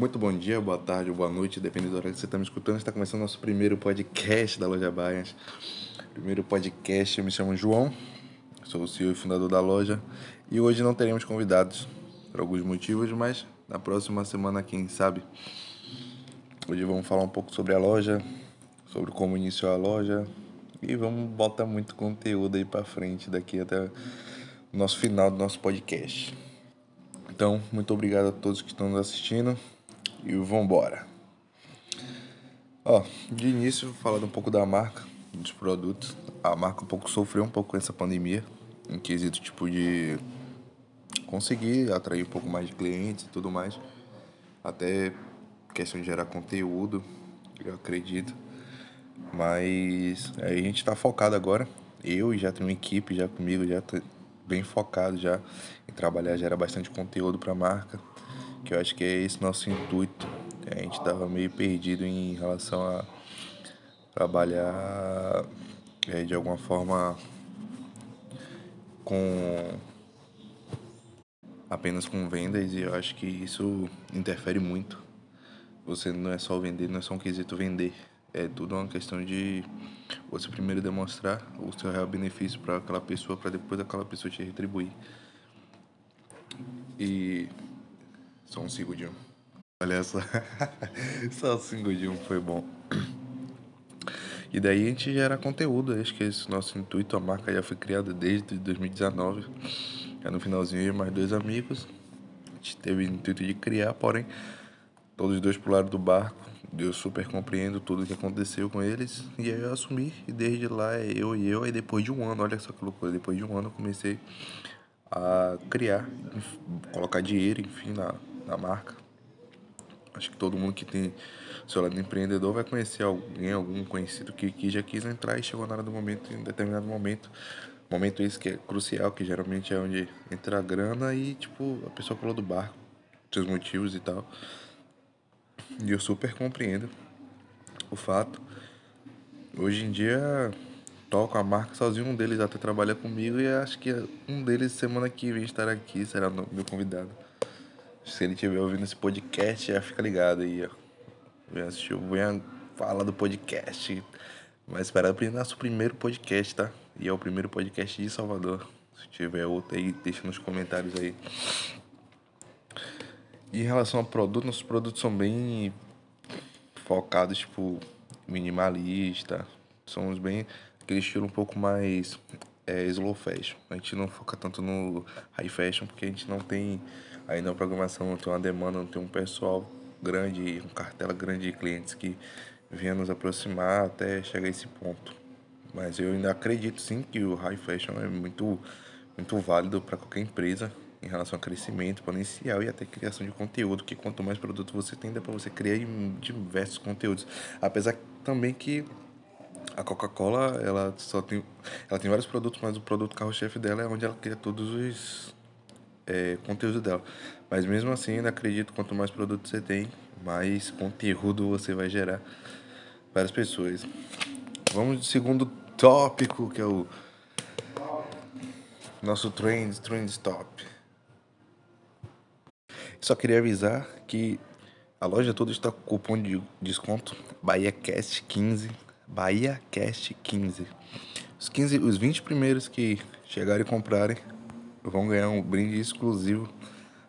Muito bom dia, boa tarde, boa noite, dependendo da hora que você está me escutando. Está começando nosso primeiro podcast da Loja Baias. Primeiro podcast, eu me chamo João, sou o CEO e fundador da loja. E hoje não teremos convidados, por alguns motivos, mas na próxima semana, quem sabe. Hoje vamos falar um pouco sobre a loja, sobre como iniciou a loja e vamos botar muito conteúdo aí para frente daqui até o nosso final do nosso podcast. Então, muito obrigado a todos que estão nos assistindo e vambora. Ó, de início, falando um pouco da marca, dos produtos. A marca um pouco sofreu um pouco com essa pandemia, em quesito tipo de conseguir atrair um pouco mais de clientes e tudo mais. Até questão de gerar conteúdo, eu acredito. Mas a gente tá focado agora. Eu já tenho uma equipe já comigo, já tô bem focado já em trabalhar, gerar bastante conteúdo para a marca que eu acho que é esse nosso intuito. A gente estava meio perdido em relação a trabalhar é, de alguma forma com apenas com vendas e eu acho que isso interfere muito. Você não é só vender, não é só um quesito vender. É tudo uma questão de você primeiro demonstrar o seu real benefício para aquela pessoa, para depois aquela pessoa te retribuir. E só um segundinho. Olha só. só um segundinho foi bom. E daí a gente gera conteúdo. Acho que esse nosso intuito, a marca já foi criada desde 2019. É no finalzinho, mais dois amigos. A gente teve o intuito de criar, porém, todos os dois pularam do barco. Eu super compreendo tudo o que aconteceu com eles. E aí eu assumi. E desde lá é eu e eu. Aí depois de um ano, olha só que loucura. Depois de um ano eu comecei a criar, colocar dinheiro, enfim, na, na marca. Acho que todo mundo que tem seu lado empreendedor vai conhecer alguém, algum conhecido que, que já quis entrar e chegou na hora do momento, em determinado momento. Momento esse que é crucial, que geralmente é onde entra a grana e, tipo, a pessoa pulou do barco, seus motivos e tal. E eu super compreendo o fato. Hoje em dia, toco a marca sozinho, um deles até trabalha comigo e acho que um deles semana que vem estará aqui, será meu convidado. Se ele estiver ouvindo esse podcast, já fica ligado aí, ó. Vem assistir, venha falar do podcast. Vai esperar o nosso primeiro podcast, tá? E é o primeiro podcast de Salvador. Se tiver outro aí, deixa nos comentários aí. E em relação ao produto, nossos produtos são bem focados, tipo, minimalista. Somos bem aquele estilo um pouco mais é, slow fashion. A gente não foca tanto no high fashion porque a gente não tem Aí na programação não tem uma demanda, não tem um pessoal grande, uma cartela grande de clientes que venha nos aproximar até chegar a esse ponto. Mas eu ainda acredito sim que o high fashion é muito, muito válido para qualquer empresa em relação a crescimento exponencial e até criação de conteúdo, que quanto mais produto você tem, dá para você criar diversos conteúdos. Apesar também que a Coca-Cola, ela só tem ela tem vários produtos, mas o produto carro-chefe dela é onde ela cria todos os é, conteúdo dela. Mas mesmo assim, ainda acredito quanto mais produto você tem, mais conteúdo você vai gerar para as pessoas. Vamos segundo tópico, que é o nosso trend, trend stop. Só queria avisar que a loja toda está com cupom de desconto BahiaCast15, BahiaCast15. Os 15, os 20 primeiros que chegarem e comprarem vão ganhar um brinde exclusivo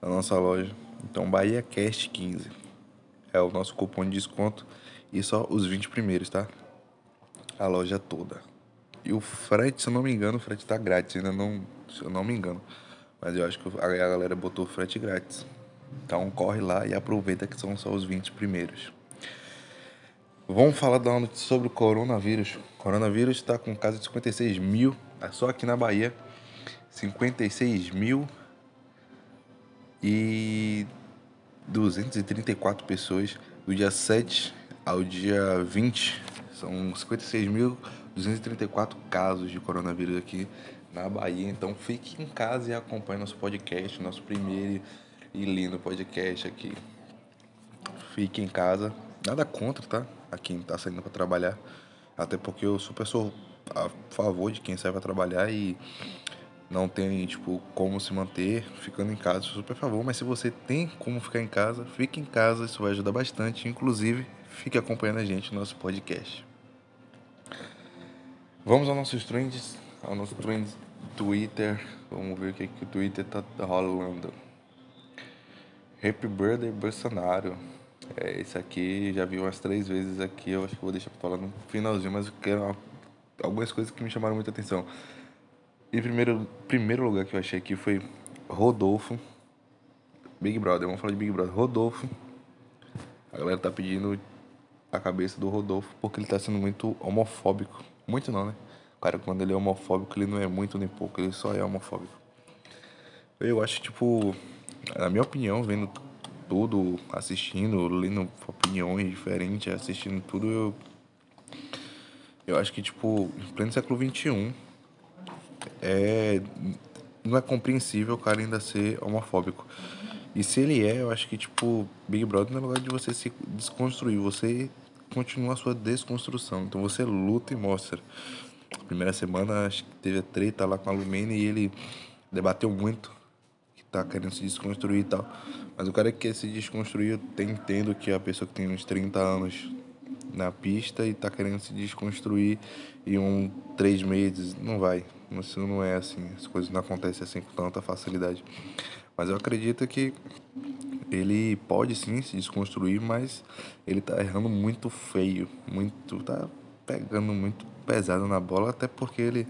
da nossa loja. Então, Bahia Cast 15 é o nosso cupom de desconto e só os 20 primeiros, tá? A loja toda. E o frete, se eu não me engano, o frete tá grátis, ainda não, se eu não me engano. Mas eu acho que a galera botou frete grátis. Então corre lá e aproveita que são só os 20 primeiros. Vamos falar da notícia sobre o coronavírus. O coronavírus está com caso de 56 mil, é só aqui na Bahia. 56 mil e 234 pessoas do dia 7 ao dia 20. São 56.234 casos de coronavírus aqui na Bahia. Então fique em casa e acompanhe nosso podcast, nosso primeiro e lindo podcast aqui. Fique em casa. Nada contra, tá? A quem tá saindo para trabalhar. Até porque eu super sou a favor de quem sai para trabalhar e não tem, tipo, como se manter ficando em casa, super a favor. Mas se você tem como ficar em casa, fique em casa, isso vai ajudar bastante. Inclusive, fique acompanhando a gente no nosso podcast. Vamos aos nossos trends, ao nosso trends Twitter. Vamos ver o que, que o Twitter tá rolando. Happy Birthday Bolsonaro. É, esse aqui já vi umas três vezes aqui. Eu acho que vou deixar pra falar no finalzinho, mas eu quero algumas coisas que me chamaram muita atenção. Em primeiro, primeiro lugar que eu achei aqui foi Rodolfo. Big Brother, vamos falar de Big Brother. Rodolfo. A galera tá pedindo a cabeça do Rodolfo porque ele tá sendo muito homofóbico. Muito não, né? Cara, quando ele é homofóbico, ele não é muito nem pouco, ele só é homofóbico. Eu acho, tipo, na minha opinião, vendo tudo, assistindo, lendo opiniões diferentes, assistindo tudo, eu. Eu acho que, tipo, em pleno século XXI, é, não é compreensível o cara ainda ser homofóbico. E se ele é, eu acho que, tipo, Big Brother não é lugar de você se desconstruir, você continua a sua desconstrução. Então você luta e mostra. Primeira semana, acho que teve a treta lá com a Lumene e ele debateu muito que tá querendo se desconstruir e tal. Mas o cara que quer se desconstruir, eu entendo que é a pessoa que tem uns 30 anos na pista e tá querendo se desconstruir em um três meses, não vai. Isso não é assim, as coisas não acontecem assim com tanta facilidade. Mas eu acredito que ele pode sim se desconstruir, mas ele tá errando muito feio, muito, tá pegando muito pesado na bola, até porque ele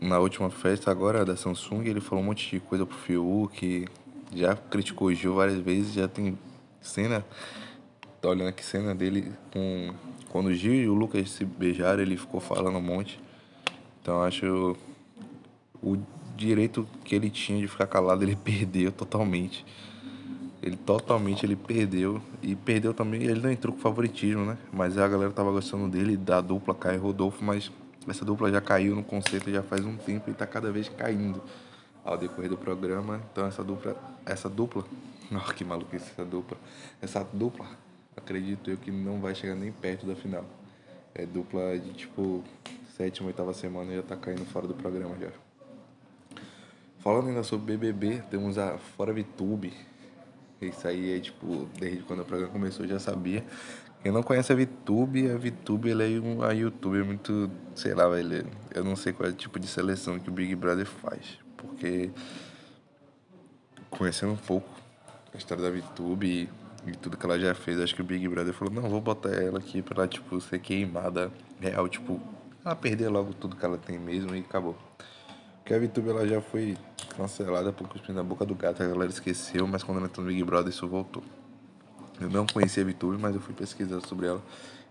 na última festa agora da Samsung, ele falou um monte de coisa pro Fiuk, já criticou o Gil várias vezes, já tem cena, tá olhando aqui cena dele com quando o Gil e o Lucas se beijaram, ele ficou falando um monte. Então acho o direito que ele tinha de ficar calado, ele perdeu totalmente. Ele totalmente ele perdeu. E perdeu também, ele não entrou com favoritismo, né? Mas a galera tava gostando dele, da dupla Caio Rodolfo, mas essa dupla já caiu no conceito já faz um tempo e tá cada vez caindo ao decorrer do programa. Então essa dupla, essa dupla, oh, que maluquice essa dupla. Essa dupla, acredito eu que não vai chegar nem perto da final. É dupla de tipo sétima, oitava semana já tá caindo fora do programa já. Falando ainda sobre BBB, temos a Fora VTube. Isso aí é tipo, desde quando o programa começou eu já sabia. Quem não conhece a VTube, a VTube é uma YouTube muito, sei lá, velho. Eu não sei qual é o tipo de seleção que o Big Brother faz. Porque conhecendo um pouco a história da VTube e, tudo que ela já fez, acho que o Big Brother falou, não, vou botar ela aqui pra ela, tipo, ser queimada real, tipo, ela perder logo tudo que ela tem mesmo e acabou. Porque a VTube ela já foi cancelada por cuspir na boca do gato, a galera esqueceu, mas quando ela entrou no Big Brother isso voltou. Eu não conhecia a VTube, mas eu fui pesquisar sobre ela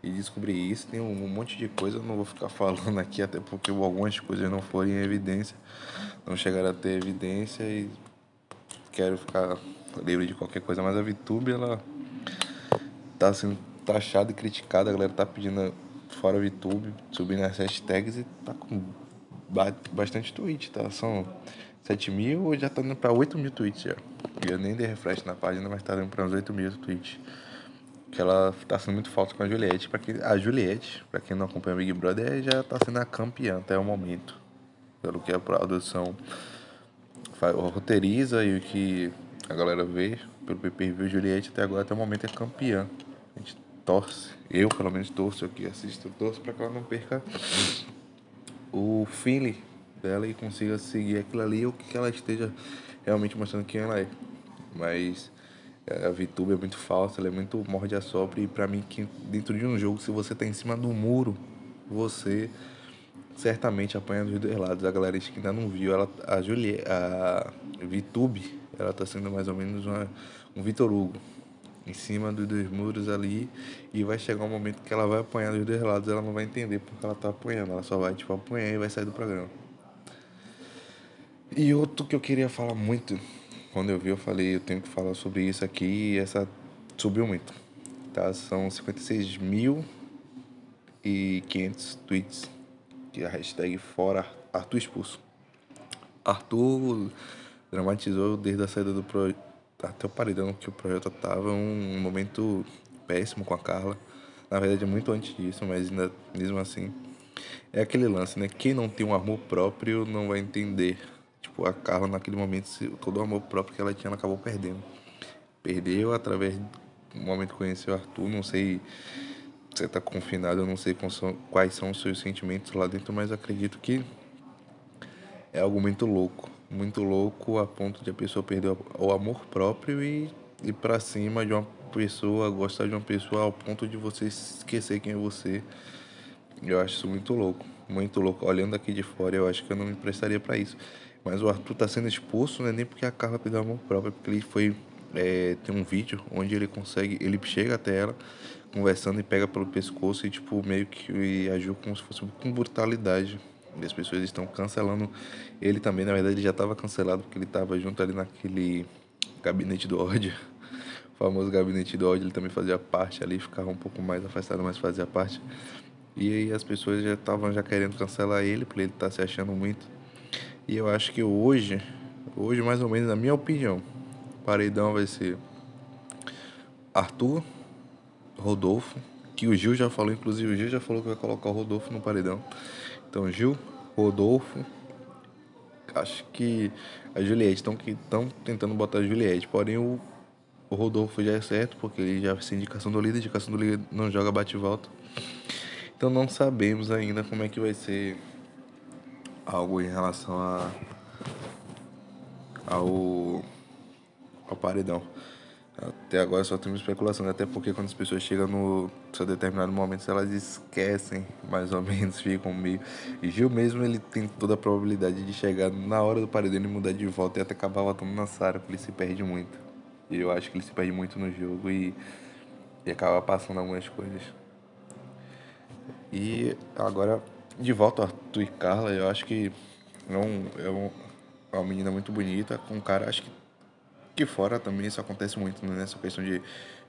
e descobri isso. Tem um monte de coisa, eu não vou ficar falando aqui, até porque algumas coisas não foram em evidência, não chegaram a ter evidência e quero ficar livre de qualquer coisa. Mas a VTube, ela tá sendo taxada e criticada, a galera tá pedindo fora VTube, subindo as hashtags e tá com bastante tweet, tá? São 7 mil ou já tá indo pra 8 mil tweets já. Eu nem dei refresh na página, mas tá indo pra uns 8 mil tweets. Que ela tá sendo muito falta com a Juliette. Quem, a Juliette, pra quem não acompanha o Big Brother, já tá sendo a campeã até o momento. Pelo que a produção roteiriza e o que a galera vê pelo PPV, Juliette até agora, até o momento é campeã. A gente torce, eu pelo menos torço aqui, assisto, torço pra que ela não perca o feeling dela e consiga seguir aquilo ali ou que ela esteja realmente mostrando quem ela é. Mas é, a VTube é muito falsa, ela é muito morde a sopra e pra mim que dentro de um jogo, se você tá em cima do muro, você certamente apanha dos dois lados. A galera que ainda não viu, ela, a Julie, a VTube, ela tá sendo mais ou menos uma, um Vitor Hugo em cima dos dois muros ali e vai chegar um momento que ela vai apanhar dos dois lados, ela não vai entender porque ela tá apanhando, ela só vai tipo apanhar e vai sair do programa. E outro que eu queria falar muito, quando eu vi eu falei, eu tenho que falar sobre isso aqui e essa subiu muito. Tá? São 56 mil e 500 tweets que a hashtag fora Arthur expulso. Arthur dramatizou desde a saída do projeto até o paredão que o projeto tava um momento péssimo com a Carla. Na verdade, é muito antes disso, mas ainda, mesmo assim. É aquele lance, né? Quem não tem um amor próprio não vai entender. tipo, a Carla naquele momento, todo o amor próprio que ela tinha, ela acabou perdendo. Perdeu através do momento que conheceu o Arthur, não sei se você tá confinado, eu não sei quais são os seus sentimentos lá dentro, mas acredito que é algo muito louco. Muito louco a ponto de a pessoa perder o amor próprio e ir pra cima de uma pessoa, gostar de uma pessoa ao ponto de você esquecer quem é você. Eu acho isso muito louco, muito louco. Olhando aqui de fora, eu acho que eu não me prestaria para isso. Mas o Arthur tá sendo expulso, não é nem porque a Carla perdeu amor próprio, é porque ele foi. É, tem um vídeo onde ele consegue. Ele chega até ela, conversando e pega pelo pescoço e, tipo, meio que agiu como se fosse com brutalidade. As pessoas estão cancelando ele também. Na verdade, ele já estava cancelado porque ele estava junto ali naquele gabinete do ódio. O famoso gabinete do ódio, ele também fazia parte ali, ficava um pouco mais afastado, mas fazia parte. E aí as pessoas já estavam já querendo cancelar ele, porque ele tá se achando muito. E eu acho que hoje, hoje mais ou menos, na minha opinião, paredão vai ser Arthur, Rodolfo, que o Gil já falou, inclusive o Gil já falou que vai colocar o Rodolfo no paredão. Então Gil, Rodolfo, acho que a Juliette, estão tentando botar a Juliette, porém o, o Rodolfo já é certo, porque ele já fez indicação do líder, indicação do líder não joga bate e volta. Então não sabemos ainda como é que vai ser algo em relação a, ao, ao paredão. Até agora só temos especulação, até porque quando as pessoas chegam no seu determinado momento, elas esquecem, mais ou menos, ficam meio. E Gil mesmo, ele tem toda a probabilidade de chegar na hora do paredão e mudar de volta e até acabar voltando na Sara, porque ele se perde muito. E eu acho que ele se perde muito no jogo e, e acaba passando algumas coisas. E agora, de volta Arthur e Carla, eu acho que é, um, é, um, é uma menina muito bonita, com um cara, acho que, que fora também isso acontece muito né? nessa questão de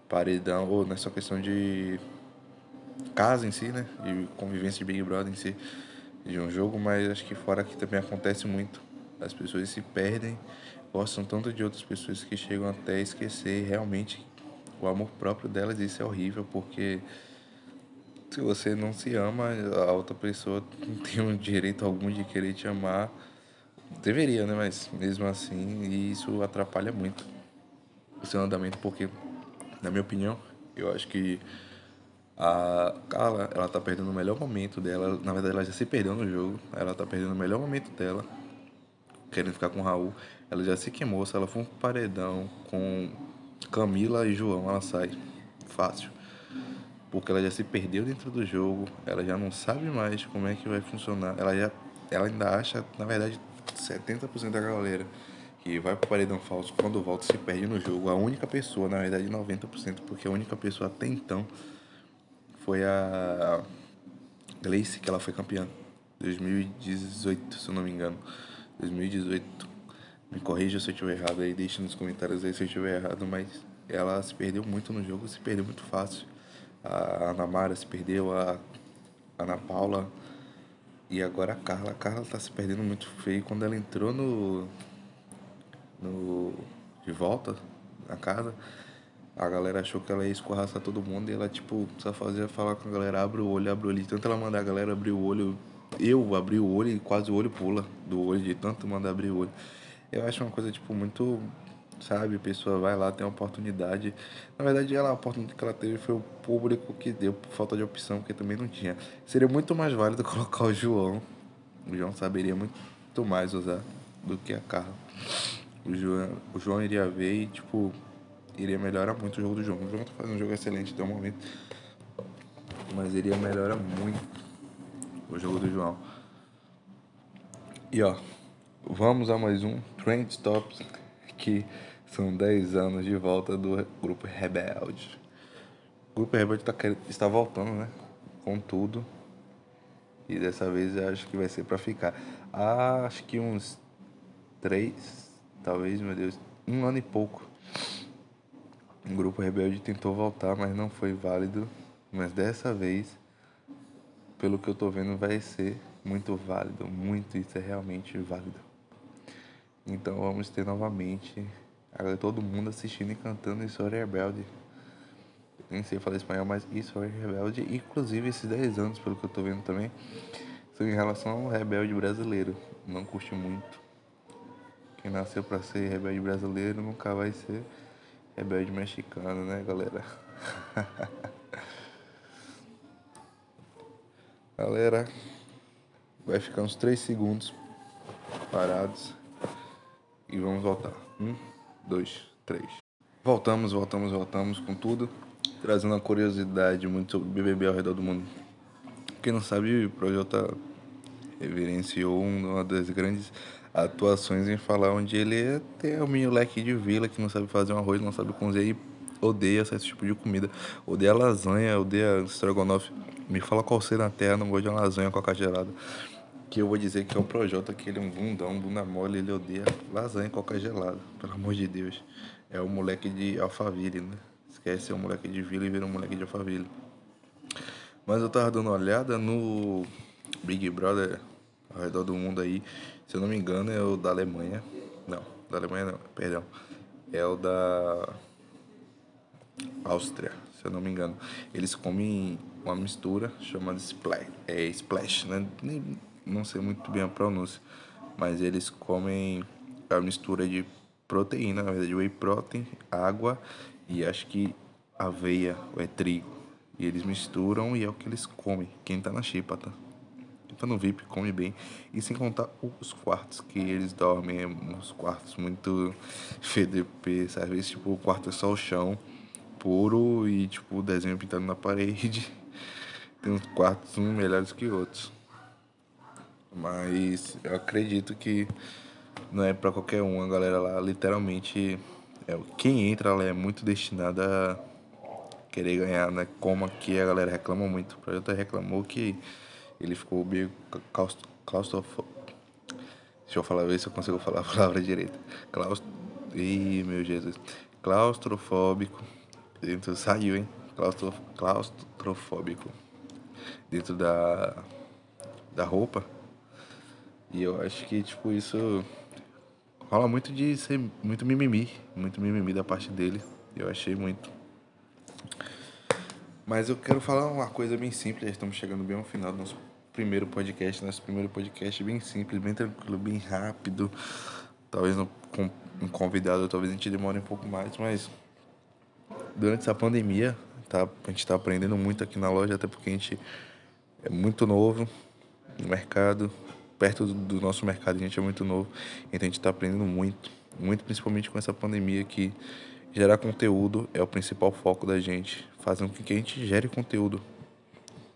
paredão, ou nessa questão de casa em si, né? De convivência de Big Brother em si, de um jogo, mas acho que fora aqui também acontece muito. As pessoas se perdem, gostam tanto de outras pessoas que chegam até esquecer realmente o amor próprio delas, isso é horrível, porque se você não se ama, a outra pessoa não tem um direito algum de querer te amar. Deveria, né? Mas mesmo assim, isso atrapalha muito o seu andamento, porque, na minha opinião, eu acho que a Carla, ela tá perdendo o melhor momento dela. Na verdade, ela já se perdeu no jogo. Ela tá perdendo o melhor momento dela, querendo ficar com o Raul. Ela já se queimou. Se ela for um paredão com Camila e João, ela sai fácil porque ela já se perdeu dentro do jogo, ela já não sabe mais como é que vai funcionar, ela já ela ainda acha, na verdade, 70% da galera que vai pro paredão falso, quando volta se perde no jogo. A única pessoa, na verdade, 90%, porque a única pessoa até então foi a Gleice, que ela foi campeã. 2018, se eu não me engano. 2018. Me corrija se eu estiver errado aí, deixa nos comentários aí se eu estiver errado, mas ela se perdeu muito no jogo, se perdeu muito fácil a Ana Mara se perdeu, a Ana Paula e agora a Carla. A Carla tá se perdendo muito feio. Quando ela entrou no. no de volta na casa, a galera achou que ela ia escorraçar todo mundo e ela, tipo, só fazia falar com a galera: abre o olho, abre o olho. Tanto ela mandar a galera abrir o olho, eu abri o olho e quase o olho pula do olho, de tanto mandar abrir o olho. Eu acho uma coisa, tipo, muito sabe? A pessoa vai lá, tem uma oportunidade. Na verdade, ela, a oportunidade que ela teve foi o público que deu por falta de opção, porque também não tinha. Seria muito mais válido colocar o João. O João saberia muito mais usar do que a Carla. O João, o João iria ver e, tipo, iria melhorar muito o jogo do João. O João tá fazendo um jogo excelente até o momento. Mas iria melhorar muito o jogo do João. E ó, vamos a mais um Trend Tops que são 10 anos de volta do Grupo Rebelde. O Grupo Rebelde tá, está voltando, né? Com tudo. E dessa vez eu acho que vai ser para ficar. Ah, acho que uns 3, talvez, meu Deus, um ano e pouco. O Grupo Rebelde tentou voltar, mas não foi válido. Mas dessa vez, pelo que eu tô vendo, vai ser muito válido. Muito, isso é realmente válido. Então vamos ter novamente todo mundo assistindo e cantando História Rebelde. Nem sei falar espanhol, mas História Rebelde. Inclusive esses 10 anos, pelo que eu tô vendo também, são em relação ao Rebelde brasileiro. Não curti muito. que nasceu para ser rebelde brasileiro nunca vai ser rebelde mexicano, né, galera? galera, vai ficar uns 3 segundos parados e vamos voltar. Um, dois, três. Voltamos, voltamos, voltamos com tudo, trazendo uma curiosidade muito sobre BBB ao redor do mundo. Quem não sabe, o Projota reverenciou uma das grandes atuações em falar onde ele é tem um mini leque de vila que não sabe fazer um arroz, não sabe cozinhar e odeia esse tipo de comida. Odeia lasanha, odeia estrogonofe. Me fala qual ser na terra, não gosto de uma lasanha com a gelada. Que eu vou dizer que é o Projota, que ele é um bundão, bunda mole, ele odeia lasanha com coca gelada. Pelo amor de Deus. É o moleque de Alphaville, né? Esquece, é o moleque de vila e vira um moleque de Alphaville. Mas eu tava dando uma olhada no Big Brother ao redor do mundo aí. Se eu não me engano, é o da Alemanha. Não, da Alemanha não, perdão. É o da Áustria, se eu não me engano. Eles comem uma mistura chamada splash, é splash, né? Nem, não sei muito bem a pronúncia, mas eles comem a mistura de proteína, na verdade, whey protein, água e acho que aveia ou é trigo. E eles misturam e é o que eles comem. Quem tá na chipa, tá? Quem tá no VIP come bem. E sem contar os quartos que eles dormem, uns quartos muito FDP, sabe? Esse, tipo, o quarto é só o chão puro e tipo o desenho pintado na parede. Tem uns quartos melhores que outros. Mas eu acredito que não é para qualquer um, a galera lá literalmente é quem entra lá é muito destinada a querer ganhar, né? Como aqui a galera reclama muito. O projeto reclamou que ele ficou meio claustrofóbico. Deixa eu falar, ver se eu consigo falar a palavra direita. Claust... Ih, meu Jesus. Claustrofóbico. Dentro saiu, hein? Claustro... Claustrofóbico. Dentro da da roupa. E eu acho que tipo isso rola muito de ser muito mimimi, muito mimimi da parte dele. Eu achei muito. Mas eu quero falar uma coisa bem simples, estamos chegando bem ao final do nosso primeiro podcast, nosso primeiro podcast bem simples, bem tranquilo, bem rápido. Talvez no, com um convidado, talvez a gente demore um pouco mais, mas durante essa pandemia, tá, a gente está aprendendo muito aqui na loja, até porque a gente é muito novo no mercado, perto do, nosso mercado a gente é muito novo, então a gente está aprendendo muito, muito principalmente com essa pandemia que gerar conteúdo é o principal foco da gente fazendo com que a gente gere conteúdo.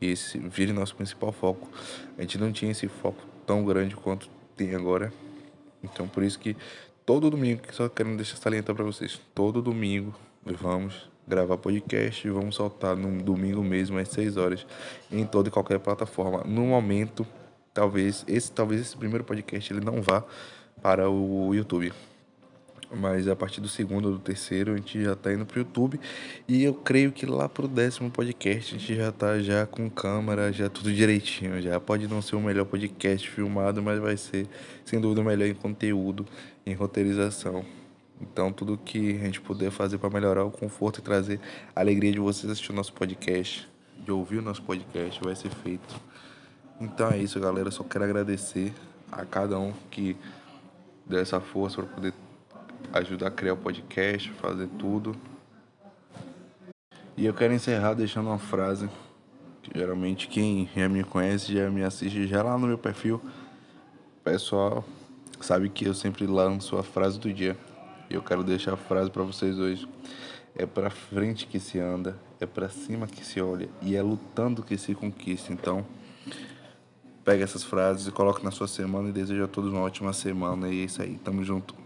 E esse vire nosso principal foco. A gente não tinha esse foco tão grande quanto tem agora. Então por isso que todo domingo, só querendo deixar salientar para vocês, todo domingo vamos gravar podcast e vamos soltar no domingo mesmo às 6 horas em toda e qualquer plataforma. No momento, talvez esse talvez esse primeiro podcast ele não vá para o YouTube mas a partir do segundo ou do terceiro a gente já tá indo pro YouTube e eu creio que lá pro décimo podcast a gente já tá já com câmera, já tudo direitinho, já pode não ser o melhor podcast filmado, mas vai ser sem dúvida o melhor em conteúdo, em roteirização. Então tudo que a gente puder fazer para melhorar o conforto e trazer a alegria de vocês assistir o nosso podcast, de ouvir o nosso podcast, vai ser feito. Então é isso, galera, só quero agradecer a cada um que deu essa força para poder ajudar a criar o podcast, fazer tudo. E eu quero encerrar deixando uma frase que geralmente quem já me conhece, já me assiste já lá no meu perfil. Pessoal, sabe que eu sempre lanço a frase do dia. E eu quero deixar a frase para vocês hoje. É para frente que se anda, é para cima que se olha e é lutando que se conquista. Então, pega essas frases e coloca na sua semana e desejo a todos uma ótima semana. E é isso aí, tamo junto.